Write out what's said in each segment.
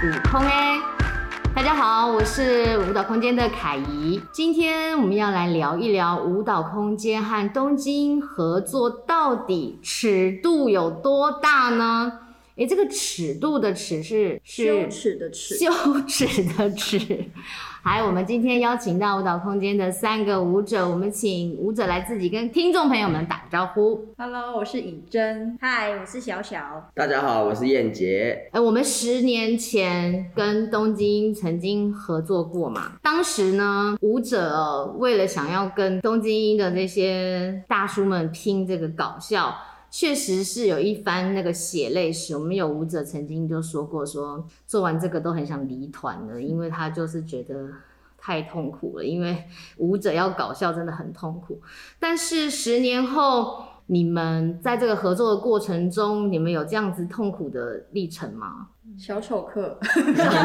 舞空哎，大家好，我是舞蹈空间的凯怡。今天我们要来聊一聊舞蹈空间和东京合作到底尺度有多大呢？诶，这个尺度的尺是是羞耻的耻，羞耻的耻。来，我们今天邀请到舞蹈空间的三个舞者，我们请舞者来自己跟听众朋友们打个招呼。Hello，我是以真。Hi，我是小小。大家好，我是燕杰。哎，我们十年前跟东京曾经合作过嘛？当时呢，舞者为了想要跟东京的那些大叔们拼这个搞笑。确实是有一番那个血泪史。我们有舞者曾经就说过说，做完这个都很想离团了，因为他就是觉得太痛苦了。因为舞者要搞笑真的很痛苦。但是十年后，你们在这个合作的过程中，你们有这样子痛苦的历程吗？小丑课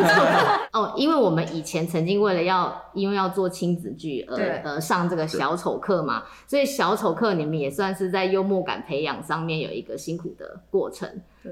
哦，因为我们以前曾经为了要，因为要做亲子剧而而上这个小丑课嘛，所以小丑课你们也算是在幽默感培养上面有一个辛苦的过程。对，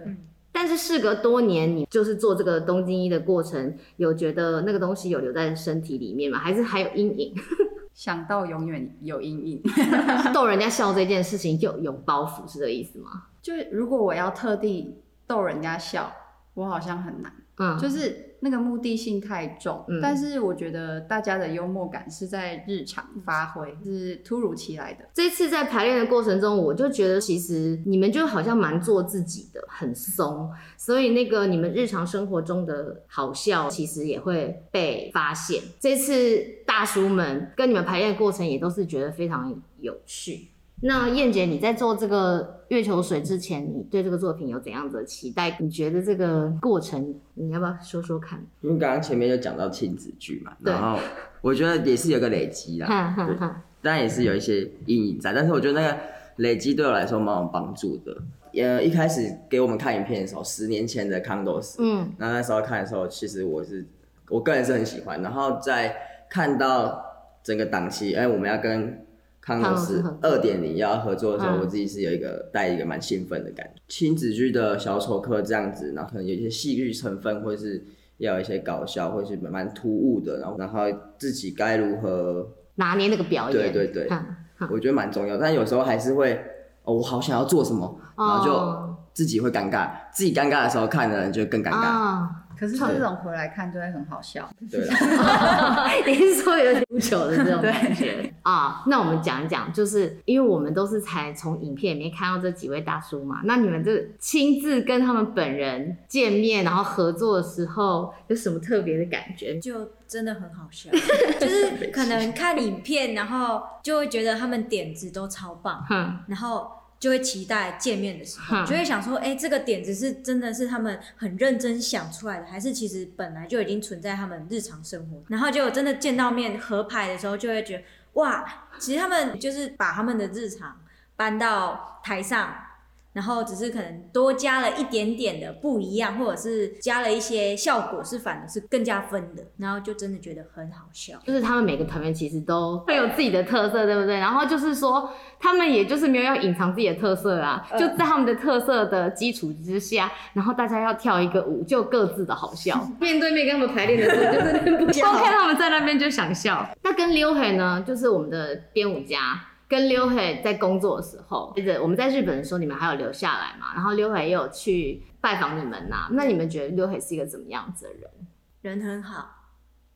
但是事隔多年，你就是做这个东京一的过程，有觉得那个东西有留在身体里面吗？还是还有阴影？想到永远有阴影，逗人家笑这件事情就有包袱，是这个意思吗？就如果我要特地逗人家笑。我好像很难，嗯，就是那个目的性太重，嗯，但是我觉得大家的幽默感是在日常发挥，是突如其来的。这次在排练的过程中，我就觉得其实你们就好像蛮做自己的，很松，所以那个你们日常生活中的好笑，其实也会被发现。这次大叔们跟你们排练的过程也都是觉得非常有趣。那燕姐，你在做这个月球水之前，你对这个作品有怎样的期待？你觉得这个过程，你要不要说说看？因为刚刚前面就讲到亲子剧嘛，然后我觉得也是有个累积啦，对，当然也是有一些阴影在，但是我觉得那个累积对我来说蛮有帮助的。呃，一开始给我们看影片的时候，十年前的 Condos，嗯，那那时候看的时候，其实我是我个人是很喜欢，然后在看到整个档期，哎，我们要跟康乐是二点零要合作的时候，我自己是有一个带一个蛮兴奋的感觉。亲子剧的小丑课这样子，然后可能有一些戏剧成分，或是要有一些搞笑，或是蛮突兀的，然后然后自己该如何拿捏那个表演？对对对，我觉得蛮重要。但有时候还是会，哦，我好想要做什么，然后就自己会尴尬，自己尴尬的时候看的人就更尴尬。可是这种回来看就会很好笑。对，你是说有点无球的这种 感觉啊？那我们讲一讲，就是因为我们都是才从影片里面看到这几位大叔嘛，那你们这亲自跟他们本人见面，然后合作的时候，有什么特别的感觉？就真的很好笑，就是可能看影片，然后就会觉得他们点子都超棒，嗯，然后。就会期待见面的时候，就会想说，哎、欸，这个点子是真的是他们很认真想出来的，还是其实本来就已经存在他们日常生活？然后就真的见到面合拍的时候，就会觉得，哇，其实他们就是把他们的日常搬到台上。然后只是可能多加了一点点的不一样，或者是加了一些效果，是反而是更加分的。然后就真的觉得很好笑，就是他们每个团员其实都会有自己的特色，对不对？然后就是说，他们也就是没有要隐藏自己的特色啊，就在他们的特色的基础之下，然后大家要跳一个舞，就各自的好笑。面对面跟他们排练的时候，就是不笑，看他们在那边就想笑。那跟刘海呢，就是我们的编舞家。跟刘海在工作的时候，接着我们在日本的时候，你们还有留下来嘛？然后刘海也有去拜访你们呐、啊。那你们觉得刘海是一个怎么样子的人？人很好，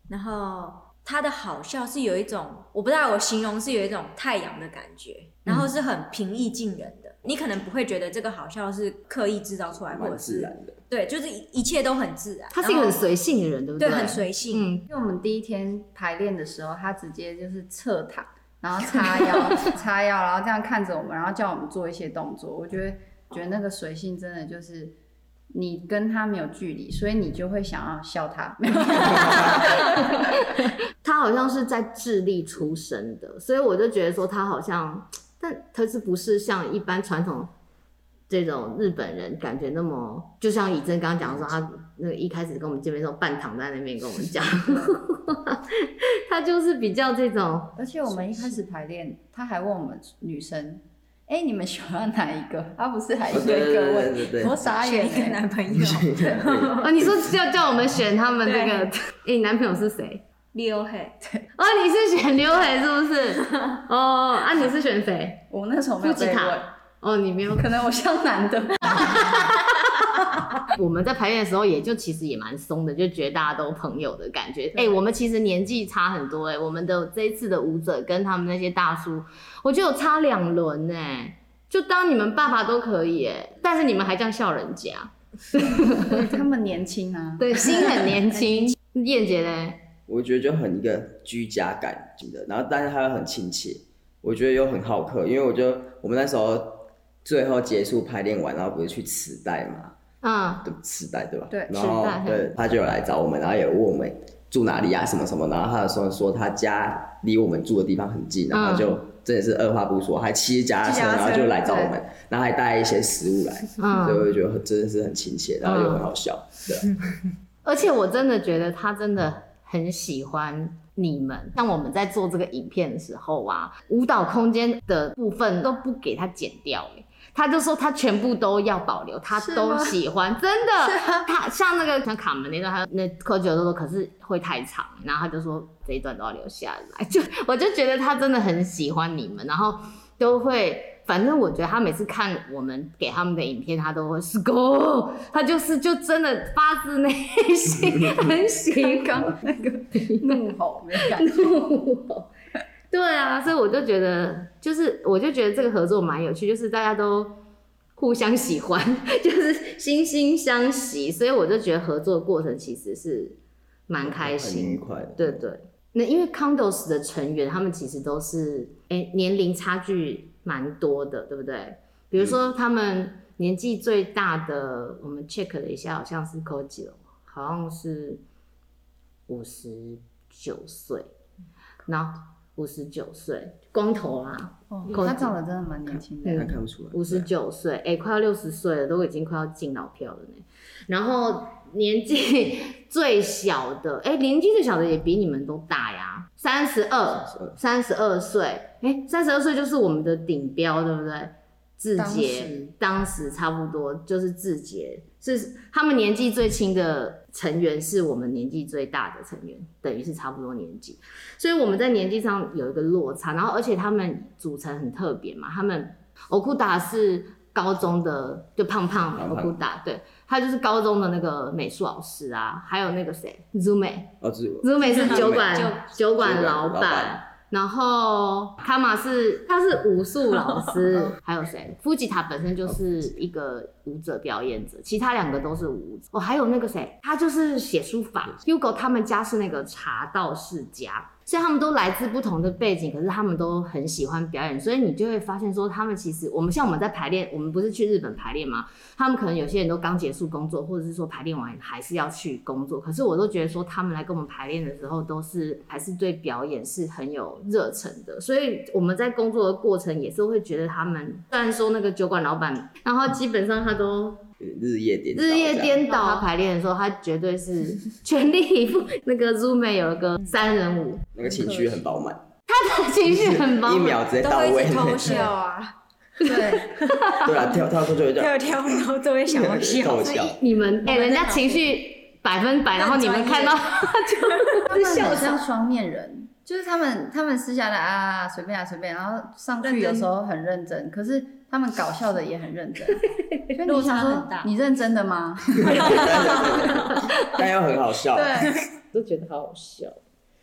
然后他的好笑是有一种，我不知道我形容是有一种太阳的感觉，然后是很平易近人的。嗯、你可能不会觉得这个好笑是刻意制造出来，或者是自然的。对，就是一切都很自然。他是一个很随性的人，对不对？对，很随性。嗯，因为我们第一天排练的时候，他直接就是侧躺。然后叉腰，叉腰，然后这样看着我们，然后叫我们做一些动作。我觉得，觉得那个随性真的就是你跟他没有距离，所以你就会想要笑他。他好像是在智利出生的，所以我就觉得说他好像，但他是不是像一般传统这种日本人感觉那么，就像以真刚刚讲说，他那个一开始跟我们见面的时候，半躺在那边跟我们讲。他就是比较这种，而且我们一开始排练，他还问我们女生哎，你们喜欢哪一个？他不是还一个一个问，我傻眼，一个男朋友。哦，你说要叫我们选他们这个？哎，你男朋友是谁？刘海。对。哦，你是选刘海是不是？哦，啊，你是选谁？我那时候没有被问。哦，你没有，可能我像男的。我们在排练的时候，也就其实也蛮松的，就觉得大家都朋友的感觉。哎、欸，我们其实年纪差很多哎、欸，我们的这一次的舞者跟他们那些大叔，我觉得有差两轮哎，就当你们爸爸都可以哎、欸，但是你们还这样笑人家，他们年轻啊，对，心很年轻。燕姐呢？我觉得就很一个居家感的，然后但是他又很亲切，我觉得又很好客，因为我觉得我们那时候最后结束排练完，然后不是去磁带嘛。嗯，对，磁带对吧？对，然后对，他就有来找我们，然后也问我们住哪里啊，什么什么，然后他有说说他家离我们住的地方很近，然后就真的是二话不说，还骑脚踏车，然后就来找我们，然后还带一些食物来，所以我就觉得真的是很亲切，然后又很好笑，对。而且我真的觉得他真的很喜欢你们，像我们在做这个影片的时候啊，舞蹈空间的部分都不给他剪掉，他就说他全部都要保留，他都喜欢，真的。他像那个像卡门那段，他那柯九都说可是会太长，然后他就说这一段都要留下来。就我就觉得他真的很喜欢你们，然后都会，反正我觉得他每次看我们给他们的影片，他都会是 go，他就是就真的发自内心 很喜欢那个怒吼的感觉。怒吼对啊，所以我就觉得，就是我就觉得这个合作蛮有趣，就是大家都互相喜欢，就是惺惺相惜，所以我就觉得合作的过程其实是蛮开心，很愉快的。对对，那因为 Condos 的成员他们其实都是哎年龄差距蛮多的，对不对？比如说他们年纪最大的，我们 check 了一下，好像是 Koji，好像是五十九岁，然后。五十九岁，光头啦，哦，他长得真的蛮年轻的，嗯，看不出来。五十九岁，哎，快要六十岁了，都已经快要进老票了呢。然后年纪 最小的，哎，年纪最小的也比你们都大呀，三十二，三十二岁，哎，三十二岁就是我们的顶标，对不对？志杰当时差不多就是志杰，是他们年纪最轻的成员，是我们年纪最大的成员，等于是差不多年纪，所以我们在年纪上有一个落差。然后而且他们组成很特别嘛，他们欧库达是高中的，就胖胖欧库达，对，他就是高中的那个美术老师啊，还有那个谁，Zume，Zume 是酒馆酒馆老板。然后卡玛是他是武术老师，还有谁？夫吉塔本身就是一个舞者表演者，其他两个都是舞者。哦，还有那个谁，他就是写书法。Hugo 他们家是那个茶道世家。所以他们都来自不同的背景，可是他们都很喜欢表演，所以你就会发现说，他们其实我们像我们在排练，我们不是去日本排练吗？他们可能有些人都刚结束工作，或者是说排练完还是要去工作，可是我都觉得说，他们来跟我们排练的时候，都是还是对表演是很有热忱的。所以我们在工作的过程也是会觉得他们，虽然说那个酒馆老板，然后基本上他都。日夜颠日夜颠倒。他排练的时候，他绝对是 全力以赴。那个 Zume 有一个三人舞，那个情绪很饱满。他的情绪很饱满，一秒直接到位。偷笑啊！对对啊，跳跳出去跳跳，然后都会想要笑。你们哎，人家情绪百分百，然后你们看到就 笑像双面人，就是他们他们私下的啊随便啊随便，然后上去有时候很认真，可是。他们搞笑的也很认真，落差很大。你认真的吗？但又很好笑，对，都觉得好好笑。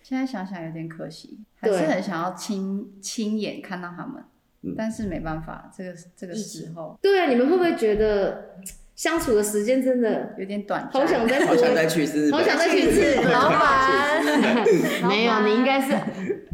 现在想想有点可惜，还是很想要亲亲眼看到他们，但是没办法，这个这个时候。对啊，你们会不会觉得相处的时间真的有点短？好想再好想再去一次，好想再去一次。老板，没有，你应该是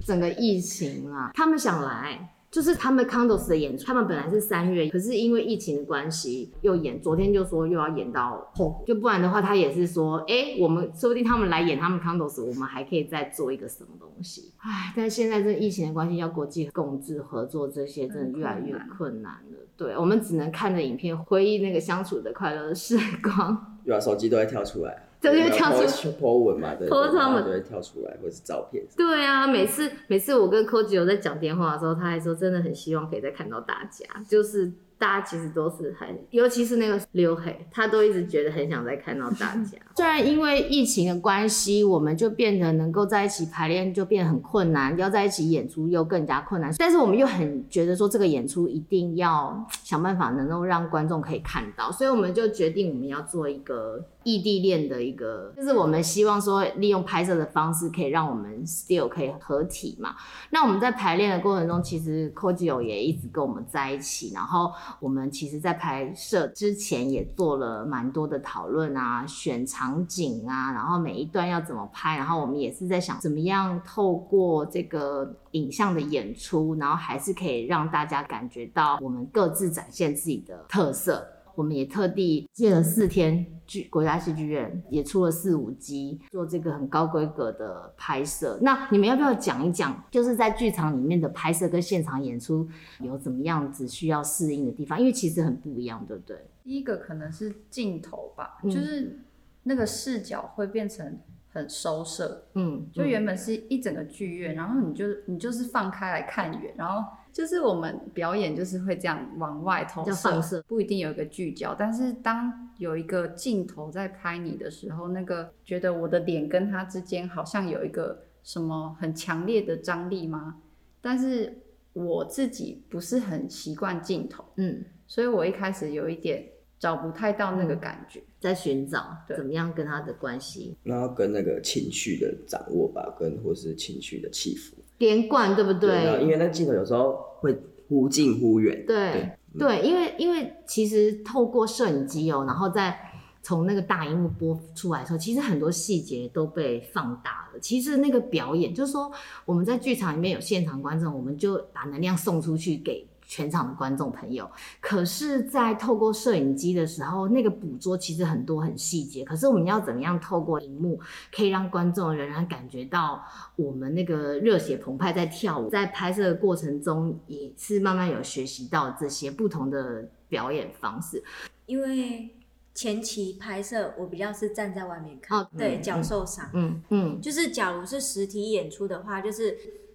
整个疫情啦，他们想来。就是他们 Condos 的演出，他们本来是三月，可是因为疫情的关系又演，昨天就说又要演到后，就不然的话，他也是说，哎、欸，我们说不定他们来演他们 Condos，我们还可以再做一个什么东西。唉，但现在这疫情的关系，要国际共治合作这些，真的越来越困难了。对，我们只能看着影片，回忆那个相处的快乐的时光。对啊，手机都会跳出来。就会跳出 po 文嘛，对，po 他们就会跳出来，或者是照片。对啊，每次每次我跟 Koji 有在讲电话的时候，他还说真的很希望可以再看到大家，就是。大家其实都是很，尤其是那个刘黑，他都一直觉得很想再看到大家。虽然因为疫情的关系，我们就变得能够在一起排练就变得很困难，要在一起演出又更加困难。但是我们又很觉得说这个演出一定要想办法能够让观众可以看到，所以我们就决定我们要做一个异地恋的一个，就是我们希望说利用拍摄的方式可以让我们 still 可以合体嘛。那我们在排练的过程中，其实 Kojio 也一直跟我们在一起，然后。我们其实，在拍摄之前也做了蛮多的讨论啊，选场景啊，然后每一段要怎么拍，然后我们也是在想，怎么样透过这个影像的演出，然后还是可以让大家感觉到我们各自展现自己的特色。我们也特地借了四天剧国家戏剧院，也出了四五集，做这个很高规格的拍摄。那你们要不要讲一讲，就是在剧场里面的拍摄跟现场演出有怎么样子需要适应的地方？因为其实很不一样，对不对？第一个可能是镜头吧，嗯、就是那个视角会变成很收摄，嗯，就原本是一整个剧院，然后你就你就是放开来看远，然后。就是我们表演就是会这样往外投射，不一定有一个聚焦。但是当有一个镜头在拍你的时候，那个觉得我的脸跟他之间好像有一个什么很强烈的张力吗？但是我自己不是很习惯镜头，嗯，所以我一开始有一点找不太到那个感觉，嗯、在寻找怎么样跟他的关系，然后跟那个情绪的掌握吧，跟或是情绪的起伏。连贯对不对？对，因为那镜头有时候会忽近忽远。对对，对，因为因为其实透过摄影机哦，然后再从那个大荧幕播出来的时候，其实很多细节都被放大了。其实那个表演，就是说我们在剧场里面有现场观众，我们就把能量送出去给。全场的观众朋友，可是，在透过摄影机的时候，那个捕捉其实很多很细节。可是我们要怎么样透过荧幕，可以让观众仍然感觉到我们那个热血澎湃在跳舞？在拍摄的过程中，也是慢慢有学习到这些不同的表演方式。因为前期拍摄，我比较是站在外面看，哦、对，脚受伤，嗯嗯，就是假如是实体演出的话，就是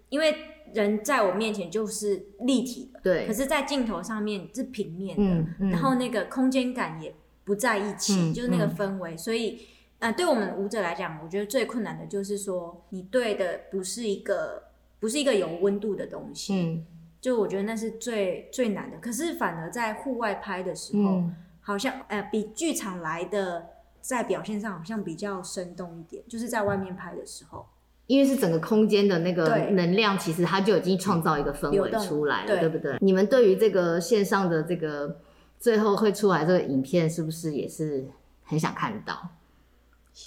因为。人在我面前就是立体的，对。可是，在镜头上面是平面的，嗯嗯、然后那个空间感也不在一起，嗯、就是那个氛围。嗯、所以，呃，对我们舞者来讲，我觉得最困难的就是说，你对的不是一个，不是一个有温度的东西。嗯。就我觉得那是最最难的。可是，反而在户外拍的时候，嗯、好像呃，比剧场来的在表现上好像比较生动一点，就是在外面拍的时候。因为是整个空间的那个能量，其实它就已经创造一个氛围出来了，对，对不对？你们对于这个线上的这个最后会出来这个影片，是不是也是很想看到？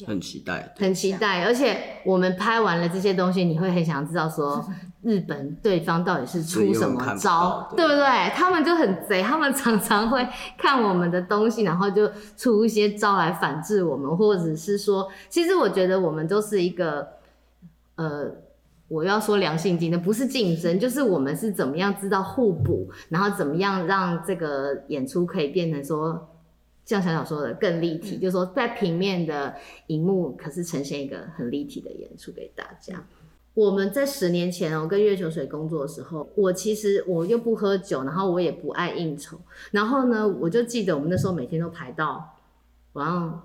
很期待，很期待。而且我们拍完了这些东西，你会很想知道说，日本对方到底是出什么招，对不对？他们就很贼，他们常常会看我们的东西，然后就出一些招来反制我们，或者是说，其实我觉得我们都是一个。呃，我要说良性竞争，不是竞争，就是我们是怎么样知道互补，然后怎么样让这个演出可以变成说，像小小说的更立体，嗯、就是说在平面的荧幕，可是呈现一个很立体的演出给大家。我们在十年前，我跟月球水工作的时候，我其实我又不喝酒，然后我也不爱应酬，然后呢，我就记得我们那时候每天都排到晚上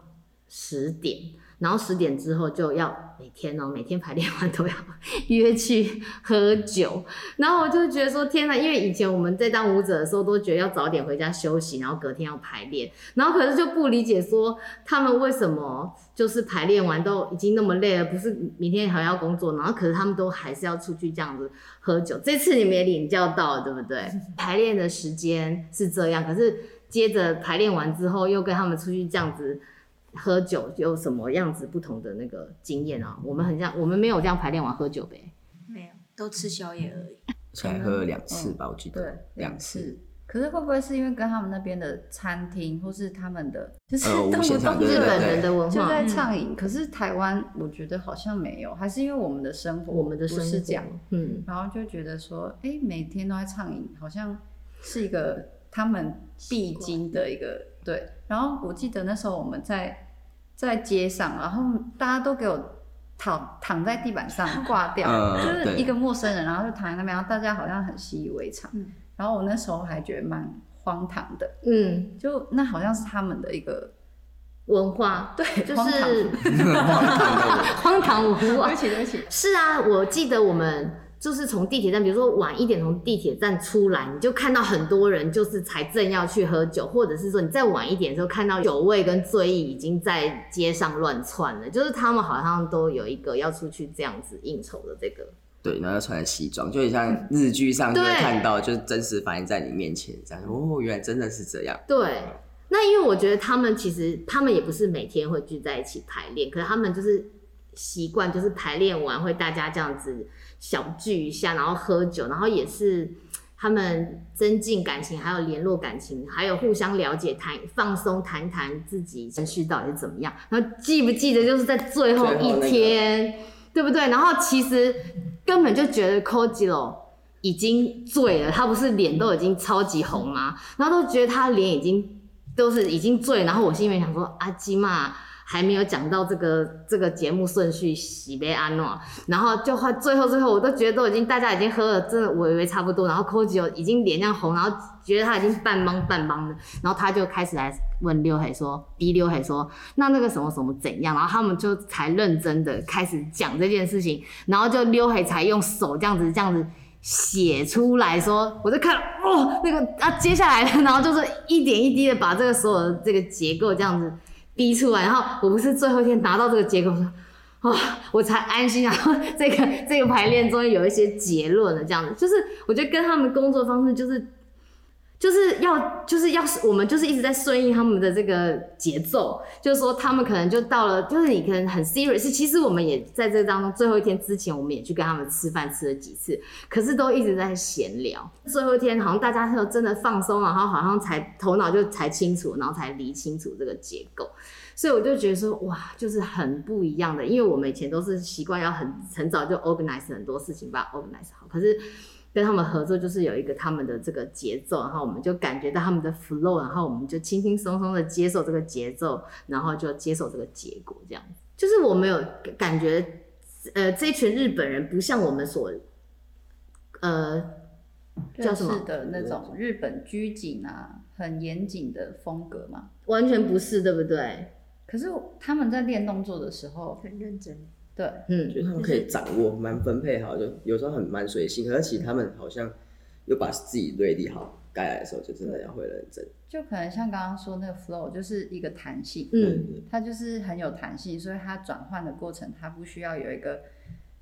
十点。然后十点之后就要每天哦，每天排练完都要 约去喝酒。然后我就觉得说天哪，因为以前我们在当舞者的时候都觉得要早点回家休息，然后隔天要排练。然后可是就不理解说他们为什么就是排练完都已经那么累了，不是明天还要工作，然后可是他们都还是要出去这样子喝酒。这次你们也领教到了，对不对？排练的时间是这样，可是接着排练完之后又跟他们出去这样子。喝酒有什么样子不同的那个经验啊？我们很像，我们没有这样排练完喝酒呗，没有，都吃宵夜而已。才喝了两次吧，我记得。对，两次。可是会不会是因为跟他们那边的餐厅，或是他们的就是动不动日本人的文化就在畅饮？可是台湾我觉得好像没有，还是因为我们的生活，我们的生活是这样，嗯，然后就觉得说，哎，每天都在畅饮，好像是一个他们必经的一个。对，然后我记得那时候我们在在街上，然后大家都给我躺躺在地板上挂掉，嗯、就是一个陌生人，然后就躺在那边，然后大家好像很习以为常。嗯、然后我那时候还觉得蛮荒唐的，嗯，就那好像是他们的一个文化，对，就是荒唐 文化。对不起，对不起。是啊，我记得我们。就是从地铁站，比如说晚一点从地铁站出来，你就看到很多人，就是才正要去喝酒，或者是说你再晚一点的时候，看到酒味跟醉意已经在街上乱窜了。就是他们好像都有一个要出去这样子应酬的这个。对，然后要穿西装，就很像日剧上就会看到，就是真实反映在你面前这样。哦，原来真的是这样。对，那因为我觉得他们其实他们也不是每天会聚在一起排练，可是他们就是习惯，就是排练完会大家这样子。小聚一下，然后喝酒，然后也是他们增进感情，还有联络感情，还有互相了解，谈放松，谈谈自己情绪到底是怎么样。然后记不记得就是在最后一天，那个、对不对？然后其实根本就觉得 Kojiro 已经醉了，他不是脸都已经超级红吗？然后都觉得他脸已经都是已经醉，然后我心里面想说阿基嘛。还没有讲到这个这个节目顺序，喜杯安诺，然后就快最后最后，我都觉得都已经大家已经喝了，真的我以为差不多，然后 Koji 已经脸这样红，然后觉得他已经半懵半懵的，然后他就开始来问刘海说，逼刘海说，那那个什么什么怎样，然后他们就才认真的开始讲这件事情，然后就刘海才用手这样子这样子写出来说，我就看哦那个啊接下来，然后就是一点一滴的把这个所有的这个结构这样子。逼出来，然后我不是最后一天拿到这个结果，说，哦，我才安心。然后这个这个排练终于有一些结论了，这样子，就是我觉得跟他们工作方式就是。就是要就是要是我们就是一直在顺应他们的这个节奏，就是说他们可能就到了，就是你可能很 serious，其实我们也在这当中最后一天之前，我们也去跟他们吃饭吃了几次，可是都一直在闲聊。最后一天好像大家都真的放松，然后好像才头脑就才清楚，然后才理清楚这个结构，所以我就觉得说哇，就是很不一样的，因为我们以前都是习惯要很很早就 organize 很多事情把 organize 好，可是。跟他们合作就是有一个他们的这个节奏，然后我们就感觉到他们的 flow，然后我们就轻轻松松的接受这个节奏，然后就接受这个结果，这样子。就是我没有感觉，呃，这群日本人不像我们所，呃，叫什么的那种日本拘谨啊，很严谨的风格嘛？完全不是，对不对？可是他们在练动作的时候很认真。对，嗯，就他们可以掌握，蛮分配好，就有时候很蛮随性，可是其实他们好像又把自己对立好，该来的时候就真的要会认真。就可能像刚刚说那个 flow，就是一个弹性，嗯，它就是很有弹性，所以它转换的过程，它不需要有一个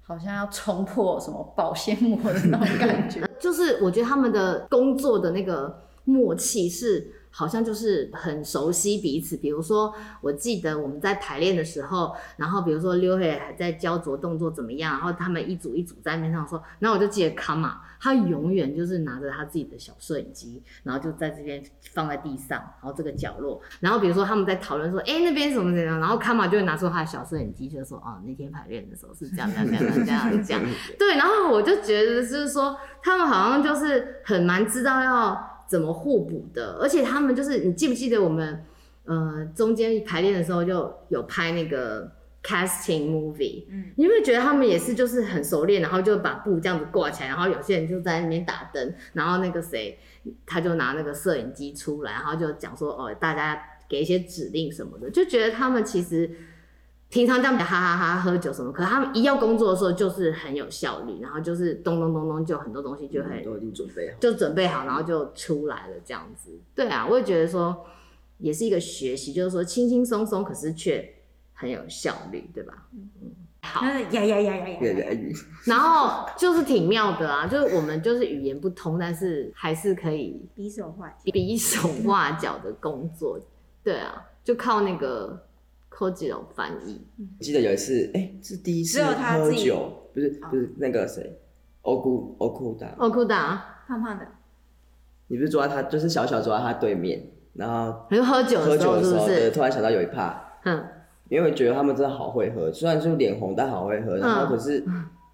好像要冲破什么保鲜膜的那种感觉。就是我觉得他们的工作的那个默契是。好像就是很熟悉彼此，比如说，我记得我们在排练的时候，然后比如说刘海还在焦灼动作怎么样，然后他们一组一组在面上说，然后我就记得卡玛，他永远就是拿着他自己的小摄影机，然后就在这边放在地上，然后这个角落，然后比如说他们在讨论说，哎、那边什么怎样，然后卡玛就会拿出他的小摄影机，就说，哦，那天排练的时候是这样这样这样这样这样，对，然后我就觉得就是说，他们好像就是很蛮知道要。怎么互补的？而且他们就是，你记不记得我们，呃，中间排练的时候就有拍那个 casting movie，嗯，你有没有觉得他们也是就是很熟练，然后就把布这样子挂起来，然后有些人就在那边打灯，然后那个谁他就拿那个摄影机出来，然后就讲说哦，大家给一些指令什么的，就觉得他们其实。平常这样哈哈哈哈喝酒什么，可是他们一要工作的时候就是很有效率，然后就是咚咚咚咚，就很多东西就很都已经准备好，就准备好，然后就出来了这样子。对啊，我也觉得说也是一个学习，就是说轻轻松松，可是却很有效率，对吧？嗯，好，呀呀呀呀呀呀，然后就是挺妙的啊，就是我们就是语言不通，但是还是可以比手画比手画脚的工作。对啊，就靠那个。Kojiro 翻译，记得有一次，哎、欸，是第一次喝酒，不是不是那个谁，Oku Okuda Okuda 胖胖的，你不是坐在他，就是小小坐在他对面，然后你喝酒喝酒的时候，是是？突然想到有一趴，嗯，因为觉得他们真的好会喝，虽然就脸红，但好会喝，然后可是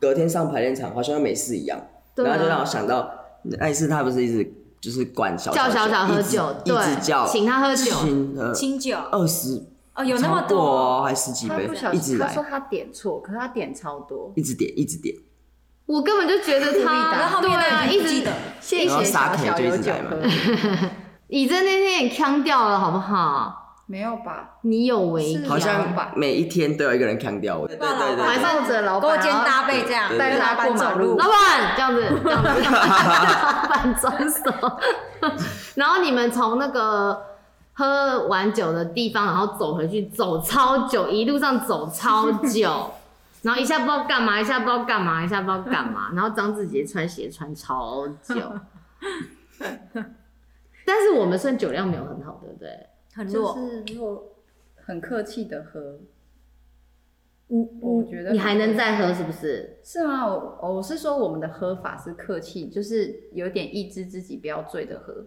隔天上排练场好像没事一样，嗯、然后就让我想到，那一次他不是一直就是管小小叫小小喝酒，一直叫请他喝酒，清酒。二十。哦，有那么多，还十几杯，一直来。他说他点错，可是他点超多，一直点，一直点。我根本就觉得他，对啊，一直谢谢小小有酒喝。你在那天也腔掉了，好不好？没有吧？你有为，好像每一天都有一个人呛掉我。对对对，还抱着老板，勾肩搭背这样带他过马路。老板这样子，这样子，老板装手。然后你们从那个喝完酒的地方，然后走回去，走超久，一路上走超久，然后一下不知道干嘛，一下不知道干嘛，一下不知道干嘛，然后张志杰穿鞋穿超久。但是我们算酒量没有很好，对不对？很弱，就是弱，很客气的喝。嗯，我觉得你还能再喝，是不是？是吗？我我是说我们的喝法是客气，就是有点抑制自己不要醉的喝。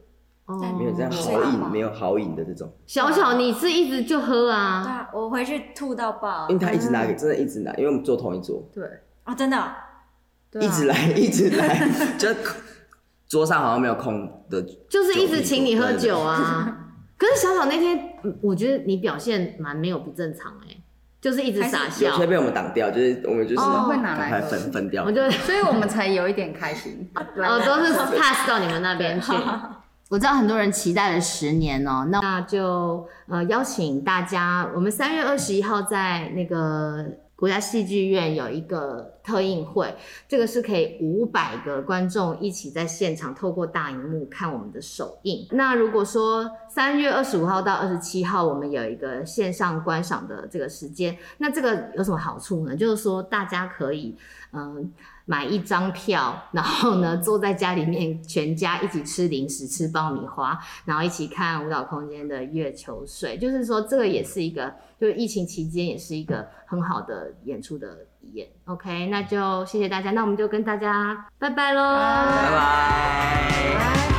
哦，没有这样好饮，没有好饮的这种。小小，你是一直就喝啊？对啊，我回去吐到爆。因为他一直拿，真的一直拿，因为我们坐同一桌。对啊，真的，一直来，一直来，就桌上好像没有空的，就是一直请你喝酒啊。可是小小那天，我觉得你表现蛮没有不正常哎，就是一直傻笑。有些被我们挡掉，就是我们就是会拿来分分掉。我就所以我们才有一点开心。哦，都是 pass 到你们那边去。我知道很多人期待了十年哦，那那就呃邀请大家，我们三月二十一号在那个。国家戏剧院有一个特映会，这个是可以五百个观众一起在现场透过大荧幕看我们的首映。那如果说三月二十五号到二十七号，我们有一个线上观赏的这个时间，那这个有什么好处呢？就是说大家可以嗯。买一张票，然后呢，坐在家里面，全家一起吃零食、吃爆米花，然后一起看舞蹈空间的月球水。就是说，这个也是一个，就是疫情期间也是一个很好的演出的验。OK，那就谢谢大家，那我们就跟大家拜拜喽，拜拜。